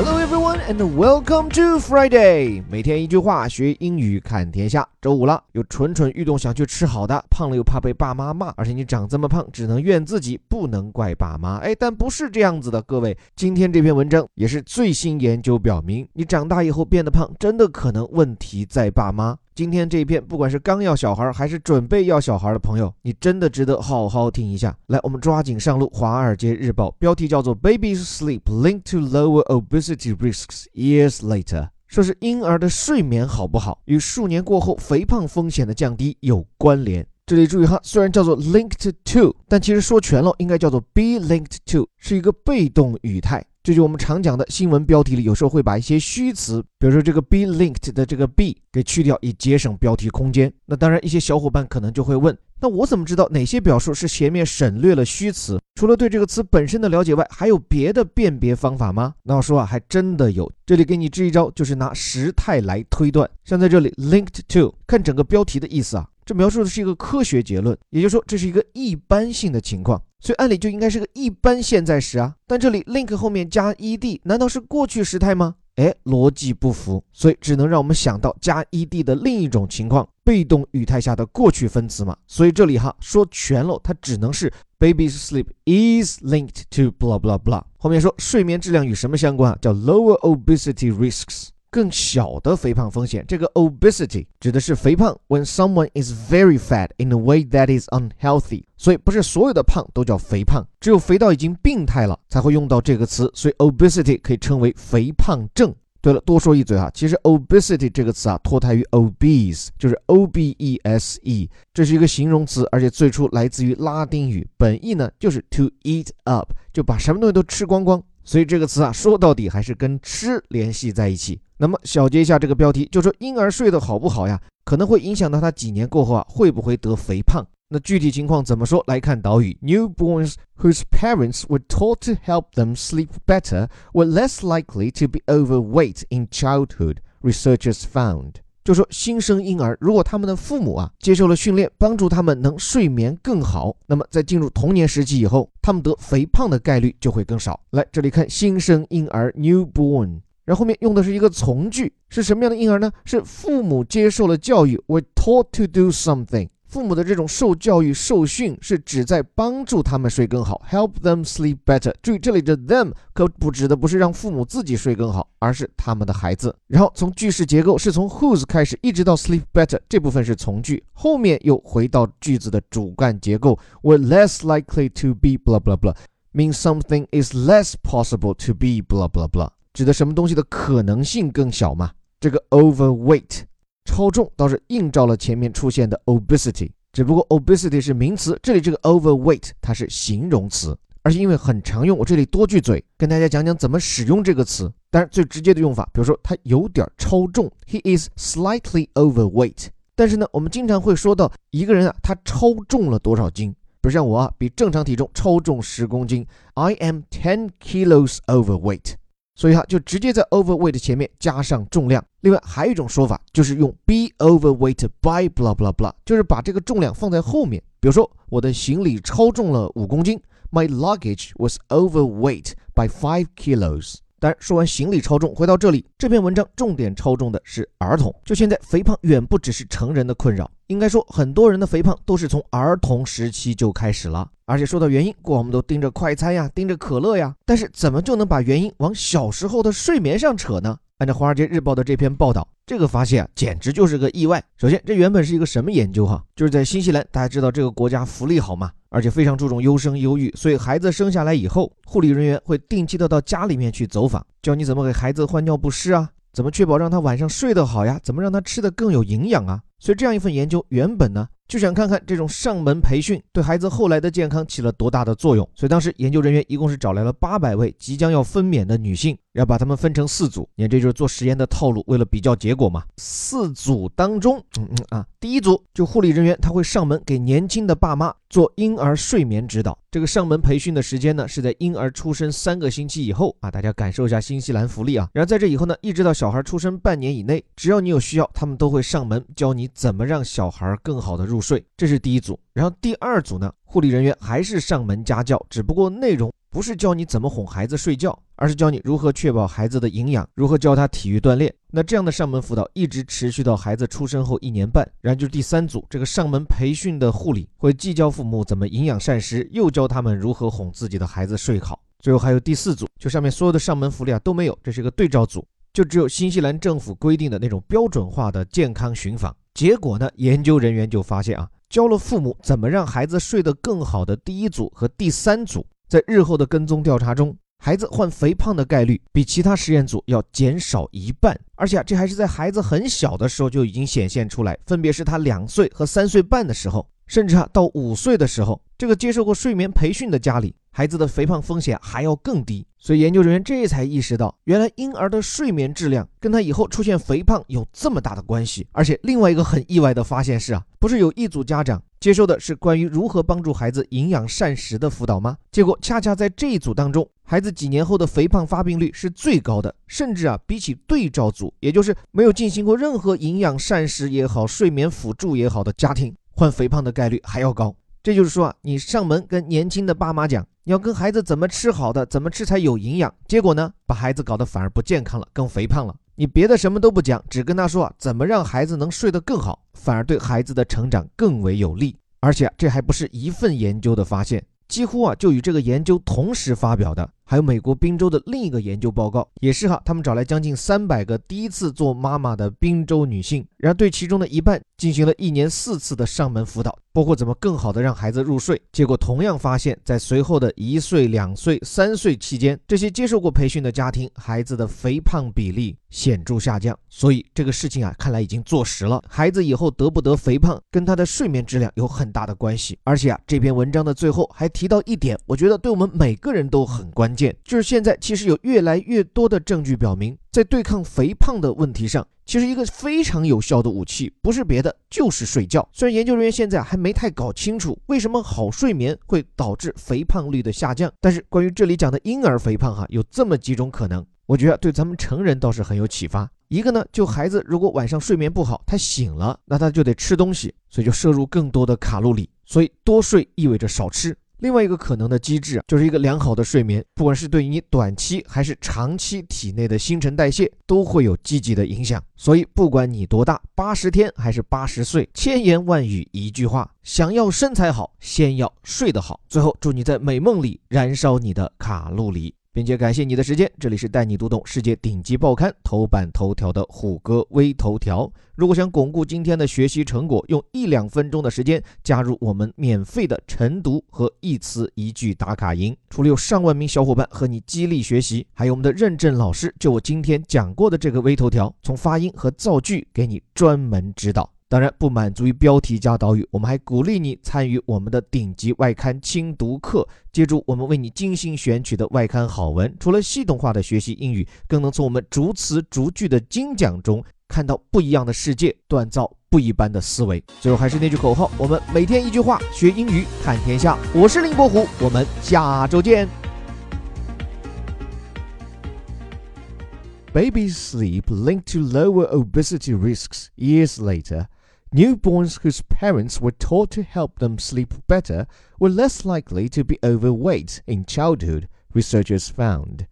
Hello everyone and welcome to Friday。每天一句话，学英语看天下。周五了，有蠢蠢欲动想去吃好的，胖了又怕被爸妈骂，而且你长这么胖，只能怨自己，不能怪爸妈。哎，但不是这样子的，各位。今天这篇文章也是最新研究表明，你长大以后变得胖，真的可能问题在爸妈。今天这一篇，不管是刚要小孩还是准备要小孩的朋友，你真的值得好好听一下。来，我们抓紧上路，《华尔街日报》标题叫做 “Baby's Sleep Linked to Lower Obesity Risks Years Later”，说是婴儿的睡眠好不好，与数年过后肥胖风险的降低有关联。这里注意哈，虽然叫做 “linked to”，但其实说全了应该叫做 “be linked to”，是一个被动语态。这就我们常讲的新闻标题里，有时候会把一些虚词，比如说这个 be linked 的这个 be 给去掉，以节省标题空间。那当然，一些小伙伴可能就会问，那我怎么知道哪些表述是前面省略了虚词？除了对这个词本身的了解外，还有别的辨别方法吗？那我说啊，还真的有。这里给你支一招，就是拿时态来推断。像在这里 linked to，看整个标题的意思啊，这描述的是一个科学结论，也就是说这是一个一般性的情况。所以按理就应该是个一般现在时啊，但这里 link 后面加 ed，难道是过去时态吗？哎，逻辑不符，所以只能让我们想到加 ed 的另一种情况，被动语态下的过去分词嘛。所以这里哈说全了，它只能是 baby's sleep is linked to blah blah blah。后面说睡眠质量与什么相关啊？叫 lower obesity risks。更小的肥胖风险，这个 obesity 指的是肥胖，when someone is very fat in a way that is unhealthy。所以不是所有的胖都叫肥胖，只有肥到已经病态了才会用到这个词。所以 obesity 可以称为肥胖症。对了，多说一嘴哈，其实 obesity 这个词啊脱胎于 obese，就是 o b e s e，这是一个形容词，而且最初来自于拉丁语，本意呢就是 to eat up，就把什么东西都吃光光。所以这个词啊，说到底还是跟吃联系在一起。那么小结一下这个标题，就说婴儿睡得好不好呀，可能会影响到他几年过后啊，会不会得肥胖。那具体情况怎么说？来看导语：Newborns whose parents were taught to help them sleep better were less likely to be overweight in childhood. Researchers found. 就说新生婴儿，如果他们的父母啊接受了训练，帮助他们能睡眠更好，那么在进入童年时期以后，他们得肥胖的概率就会更少。来这里看新生婴儿 newborn，然后后面用的是一个从句，是什么样的婴儿呢？是父母接受了教育，were taught to do something。父母的这种受教育、受训是旨在帮助他们睡更好，help them sleep better。注意这里的 them 可不指的不是让父母自己睡更好，而是他们的孩子。然后从句式结构是从 whose 开始，一直到 sleep better 这部分是从句，后面又回到句子的主干结构，were less likely to be blah blah blah，means something is less possible to be blah blah blah，指的什么东西的可能性更小嘛？这个 overweight。超重倒是映照了前面出现的 obesity，只不过 obesity 是名词，这里这个 overweight 它是形容词，而且因为很常用，我这里多句嘴跟大家讲讲怎么使用这个词。当然最直接的用法，比如说他有点超重，he is slightly overweight。但是呢，我们经常会说到一个人啊，他超重了多少斤？比如像我啊，比正常体重超重十公斤，I am ten kilos overweight。所以哈，就直接在 overweight 前面加上重量。另外还有一种说法，就是用 be overweight by blah blah blah，就是把这个重量放在后面。比如说，我的行李超重了五公斤，my luggage was overweight by five kilos。当然，说完行李超重，回到这里，这篇文章重点超重的是儿童。就现在，肥胖远不只是成人的困扰，应该说，很多人的肥胖都是从儿童时期就开始了。而且说到原因，过往我们都盯着快餐呀，盯着可乐呀，但是怎么就能把原因往小时候的睡眠上扯呢？按照《华尔街日报》的这篇报道，这个发现啊，简直就是个意外。首先，这原本是一个什么研究哈？就是在新西兰，大家知道这个国家福利好吗，而且非常注重优生优育，所以孩子生下来以后，护理人员会定期的到家里面去走访，教你怎么给孩子换尿不湿啊，怎么确保让他晚上睡得好呀，怎么让他吃得更有营养啊。所以这样一份研究原本呢。就想看看这种上门培训对孩子后来的健康起了多大的作用，所以当时研究人员一共是找来了八百位即将要分娩的女性，要把她们分成四组。你看，这就是做实验的套路，为了比较结果嘛。四组当中，嗯嗯啊，第一组就护理人员他会上门给年轻的爸妈做婴儿睡眠指导。这个上门培训的时间呢是在婴儿出生三个星期以后啊，大家感受一下新西兰福利啊。然后在这以后呢，一直到小孩出生半年以内，只要你有需要，他们都会上门教你怎么让小孩更好的入。睡，这是第一组。然后第二组呢，护理人员还是上门家教，只不过内容不是教你怎么哄孩子睡觉，而是教你如何确保孩子的营养，如何教他体育锻炼。那这样的上门辅导一直持续到孩子出生后一年半，然后就是第三组，这个上门培训的护理会既教父母怎么营养膳食，又教他们如何哄自己的孩子睡好。最后还有第四组，就上面所有的上门福利啊都没有，这是一个对照组，就只有新西兰政府规定的那种标准化的健康巡访。结果呢，研究人员就发现啊。教了父母怎么让孩子睡得更好的第一组和第三组，在日后的跟踪调查中，孩子患肥胖的概率比其他实验组要减少一半，而且啊，这还是在孩子很小的时候就已经显现出来，分别是他两岁和三岁半的时候，甚至啊到五岁的时候，这个接受过睡眠培训的家里。孩子的肥胖风险还要更低，所以研究人员这才意识到，原来婴儿的睡眠质量跟他以后出现肥胖有这么大的关系。而且另外一个很意外的发现是啊，不是有一组家长接受的是关于如何帮助孩子营养膳食的辅导吗？结果恰恰在这一组当中，孩子几年后的肥胖发病率是最高的，甚至啊比起对照组，也就是没有进行过任何营养膳食也好、睡眠辅助也好的家庭，患肥胖的概率还要高。这就是说啊，你上门跟年轻的爸妈讲，你要跟孩子怎么吃好的，怎么吃才有营养，结果呢，把孩子搞得反而不健康了，更肥胖了。你别的什么都不讲，只跟他说啊，怎么让孩子能睡得更好，反而对孩子的成长更为有利。而且这还不是一份研究的发现，几乎啊就与这个研究同时发表的。还有美国宾州的另一个研究报告，也是哈，他们找来将近三百个第一次做妈妈的宾州女性，然后对其中的一半进行了一年四次的上门辅导，包括怎么更好的让孩子入睡。结果同样发现，在随后的一岁、两岁、三岁期间，这些接受过培训的家庭孩子的肥胖比例显著下降。所以这个事情啊，看来已经坐实了，孩子以后得不得肥胖跟他的睡眠质量有很大的关系。而且啊，这篇文章的最后还提到一点，我觉得对我们每个人都很关键。就是现在，其实有越来越多的证据表明，在对抗肥胖的问题上，其实一个非常有效的武器不是别的，就是睡觉。虽然研究人员现在还没太搞清楚为什么好睡眠会导致肥胖率的下降，但是关于这里讲的婴儿肥胖，哈，有这么几种可能，我觉得对咱们成人倒是很有启发。一个呢，就孩子如果晚上睡眠不好，他醒了，那他就得吃东西，所以就摄入更多的卡路里，所以多睡意味着少吃。另外一个可能的机制，就是一个良好的睡眠，不管是对于你短期还是长期体内的新陈代谢，都会有积极的影响。所以，不管你多大，八十天还是八十岁，千言万语一句话：想要身材好，先要睡得好。最后，祝你在美梦里燃烧你的卡路里。并且感谢你的时间，这里是带你读懂世界顶级报刊头版头条的虎哥微头条。如果想巩固今天的学习成果，用一两分钟的时间加入我们免费的晨读和一词一句打卡营，除了有上万名小伙伴和你激励学习，还有我们的认证老师就我今天讲过的这个微头条，从发音和造句给你专门指导。当然不满足于标题加导语，我们还鼓励你参与我们的顶级外刊精读课，借助我们为你精心选取的外刊好文，除了系统化的学习英语，更能从我们逐词逐句的精讲中看到不一样的世界，锻造不一般的思维。最后还是那句口号：我们每天一句话，学英语看天下。我是林伯虎，我们下周见。Baby's sleep linked to lower obesity risks years later. Newborns whose parents were taught to help them sleep better were less likely to be overweight in childhood, researchers found.